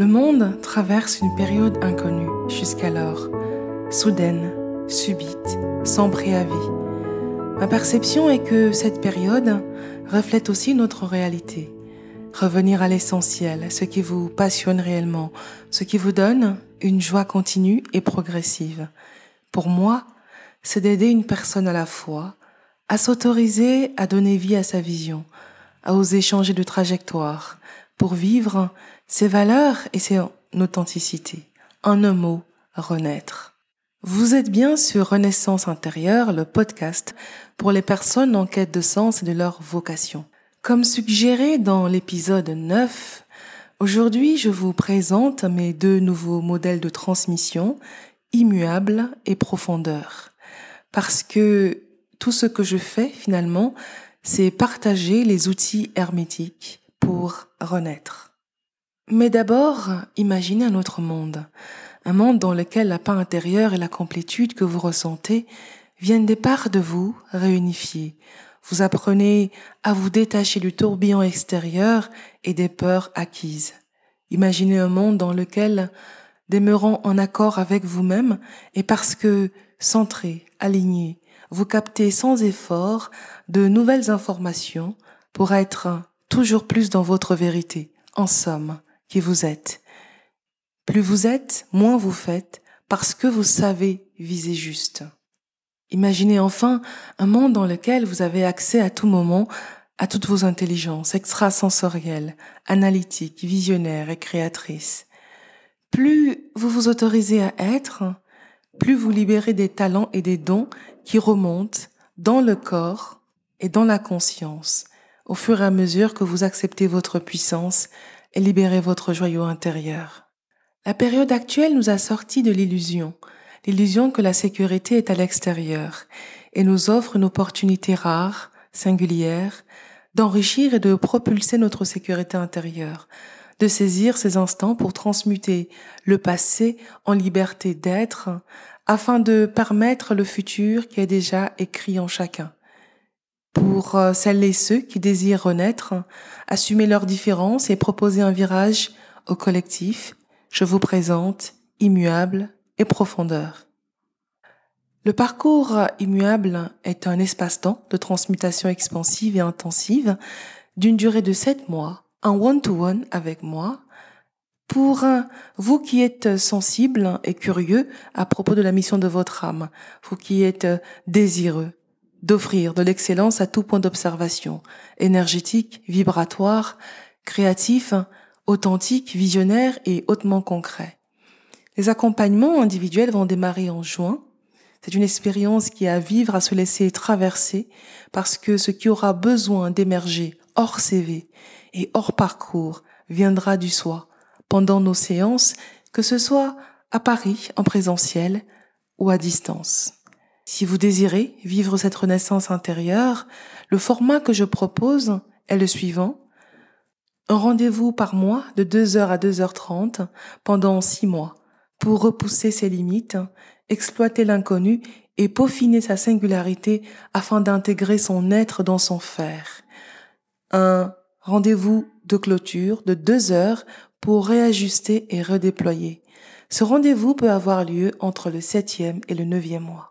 Le monde traverse une période inconnue jusqu'alors, soudaine, subite, sans préavis. Ma perception est que cette période reflète aussi notre réalité. Revenir à l'essentiel, ce qui vous passionne réellement, ce qui vous donne une joie continue et progressive. Pour moi, c'est d'aider une personne à la fois à s'autoriser à donner vie à sa vision, à oser changer de trajectoire pour vivre ses valeurs et son authenticité. En un mot, renaître. Vous êtes bien sur Renaissance intérieure, le podcast pour les personnes en quête de sens et de leur vocation. Comme suggéré dans l'épisode 9, aujourd'hui je vous présente mes deux nouveaux modèles de transmission, immuable et profondeur. Parce que tout ce que je fais finalement, c'est partager les outils hermétiques pour renaître. Mais d'abord, imaginez un autre monde, un monde dans lequel la paix intérieure et la complétude que vous ressentez viennent des parts de vous réunifiées. Vous apprenez à vous détacher du tourbillon extérieur et des peurs acquises. Imaginez un monde dans lequel, demeurant en accord avec vous-même, et parce que centré, aligné, vous captez sans effort de nouvelles informations pour être toujours plus dans votre vérité, en somme, qui vous êtes. Plus vous êtes, moins vous faites, parce que vous savez viser juste. Imaginez enfin un monde dans lequel vous avez accès à tout moment à toutes vos intelligences extrasensorielles, analytiques, visionnaires et créatrices. Plus vous vous autorisez à être, plus vous libérez des talents et des dons qui remontent dans le corps et dans la conscience au fur et à mesure que vous acceptez votre puissance et libérez votre joyau intérieur. La période actuelle nous a sortis de l'illusion, l'illusion que la sécurité est à l'extérieur et nous offre une opportunité rare, singulière, d'enrichir et de propulser notre sécurité intérieure, de saisir ces instants pour transmuter le passé en liberté d'être afin de permettre le futur qui est déjà écrit en chacun. Pour euh, celles et ceux qui désirent renaître, assumer leurs différences et proposer un virage au collectif, je vous présente Immuable et Profondeur. Le parcours immuable est un espace-temps de transmutation expansive et intensive d'une durée de sept mois, en one-to-one avec moi, pour vous qui êtes sensible et curieux à propos de la mission de votre âme, vous qui êtes désireux d'offrir de l'excellence à tout point d'observation, énergétique, vibratoire, créatif, authentique, visionnaire et hautement concret. Les accompagnements individuels vont démarrer en juin. C'est une expérience qui a à vivre, à se laisser traverser, parce que ce qui aura besoin d'émerger hors CV et hors parcours viendra du soi, pendant nos séances, que ce soit à Paris en présentiel ou à distance. Si vous désirez vivre cette renaissance intérieure, le format que je propose est le suivant. Un rendez-vous par mois de 2h à 2h30 pendant 6 mois pour repousser ses limites, exploiter l'inconnu et peaufiner sa singularité afin d'intégrer son être dans son faire. Un rendez-vous de clôture de 2 heures pour réajuster et redéployer. Ce rendez-vous peut avoir lieu entre le septième et le neuvième mois.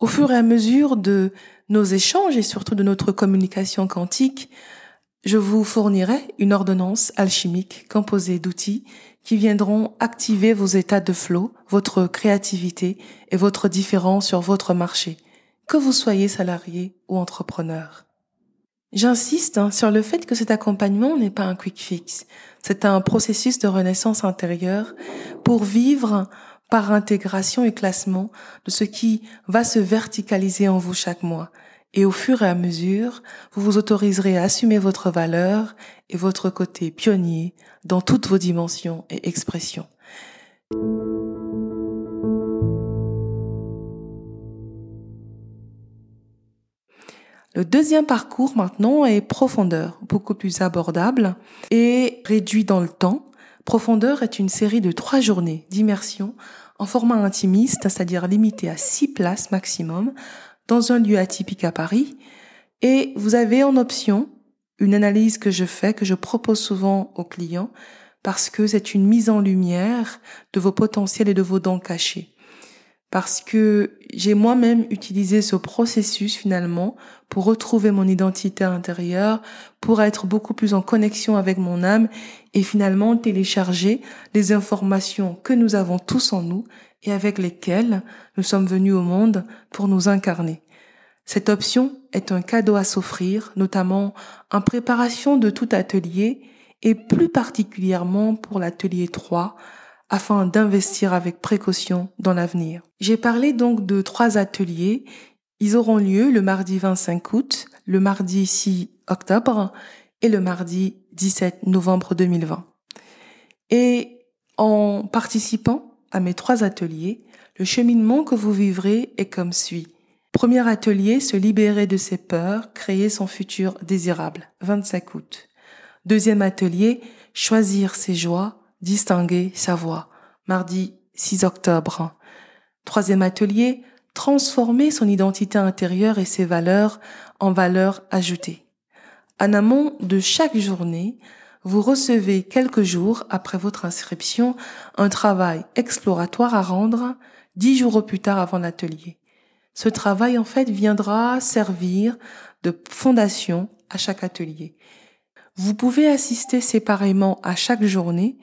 Au fur et à mesure de nos échanges et surtout de notre communication quantique, je vous fournirai une ordonnance alchimique composée d'outils qui viendront activer vos états de flow, votre créativité et votre différence sur votre marché, que vous soyez salarié ou entrepreneur. J'insiste hein, sur le fait que cet accompagnement n'est pas un quick fix. C'est un processus de renaissance intérieure pour vivre par intégration et classement de ce qui va se verticaliser en vous chaque mois. Et au fur et à mesure, vous vous autoriserez à assumer votre valeur et votre côté pionnier dans toutes vos dimensions et expressions. Le deuxième parcours maintenant est profondeur, beaucoup plus abordable et réduit dans le temps. Profondeur est une série de trois journées d'immersion en format intimiste, c'est-à-dire limité à six places maximum, dans un lieu atypique à Paris. Et vous avez en option une analyse que je fais, que je propose souvent aux clients, parce que c'est une mise en lumière de vos potentiels et de vos dons cachés. Parce que j'ai moi-même utilisé ce processus finalement pour retrouver mon identité intérieure, pour être beaucoup plus en connexion avec mon âme et finalement télécharger les informations que nous avons tous en nous et avec lesquelles nous sommes venus au monde pour nous incarner. Cette option est un cadeau à s'offrir, notamment en préparation de tout atelier et plus particulièrement pour l'atelier 3 afin d'investir avec précaution dans l'avenir. J'ai parlé donc de trois ateliers. Ils auront lieu le mardi 25 août, le mardi 6 octobre et le mardi 17 novembre 2020. Et en participant à mes trois ateliers, le cheminement que vous vivrez est comme suit. Premier atelier, se libérer de ses peurs, créer son futur désirable, 25 août. Deuxième atelier, choisir ses joies, distinguer sa voix, mardi 6 octobre. Troisième atelier, transformer son identité intérieure et ses valeurs en valeurs ajoutées. En amont de chaque journée, vous recevez quelques jours après votre inscription un travail exploratoire à rendre dix jours au plus tard avant l'atelier. Ce travail, en fait, viendra servir de fondation à chaque atelier. Vous pouvez assister séparément à chaque journée.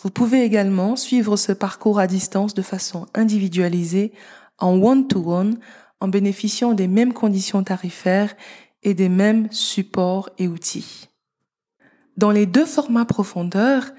Vous pouvez également suivre ce parcours à distance de façon individualisée en one-to-one en bénéficiant des mêmes conditions tarifaires et des mêmes supports et outils. Dans les deux formats profondeur,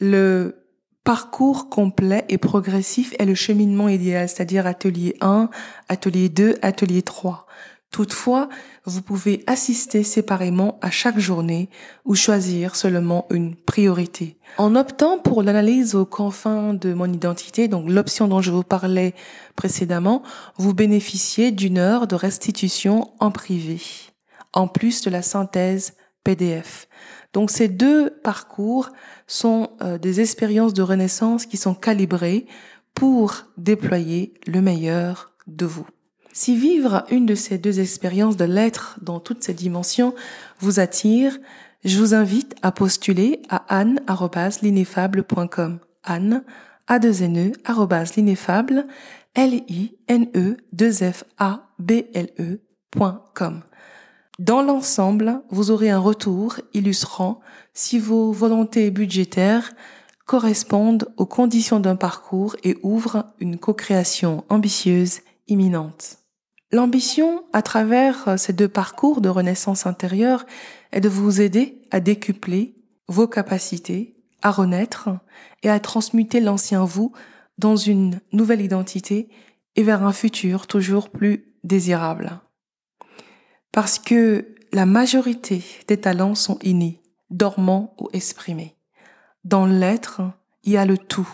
le parcours complet et progressif est le cheminement idéal, c'est-à-dire atelier 1, atelier 2, atelier 3. Toutefois, vous pouvez assister séparément à chaque journée ou choisir seulement une priorité. En optant pour l'analyse aux confins de mon identité, donc l'option dont je vous parlais précédemment, vous bénéficiez d'une heure de restitution en privé, en plus de la synthèse PDF. Donc ces deux parcours sont euh, des expériences de renaissance qui sont calibrées pour déployer le meilleur de vous. Si vivre une de ces deux expériences de l'être dans toutes ces dimensions vous attire, je vous invite à postuler à anne@l'ineffable.com. Anne a 2 n l'ineffable l i n e 2 f a b l e.com. Dans l'ensemble, vous aurez un retour illustrant si vos volontés budgétaires correspondent aux conditions d'un parcours et ouvrent une co-création ambitieuse imminente. L'ambition, à travers ces deux parcours de renaissance intérieure, est de vous aider à décupler vos capacités, à renaître et à transmuter l'ancien vous dans une nouvelle identité et vers un futur toujours plus désirable. Parce que la majorité des talents sont innés, dormants ou exprimés. Dans l'être, il y a le tout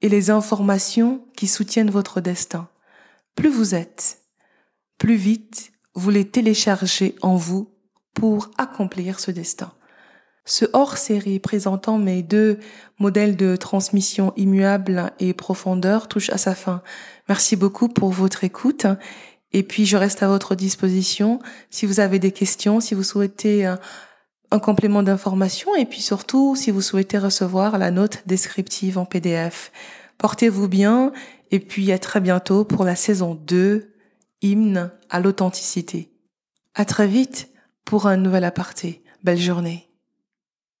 et les informations qui soutiennent votre destin. Plus vous êtes, plus vite vous les téléchargez en vous pour accomplir ce destin. Ce hors-série présentant mes deux modèles de transmission immuable et profondeur touche à sa fin. Merci beaucoup pour votre écoute et puis, je reste à votre disposition si vous avez des questions, si vous souhaitez un, un complément d'information et puis surtout si vous souhaitez recevoir la note descriptive en PDF. Portez-vous bien et puis à très bientôt pour la saison 2, hymne à l'authenticité. À très vite pour un nouvel aparté. Belle journée.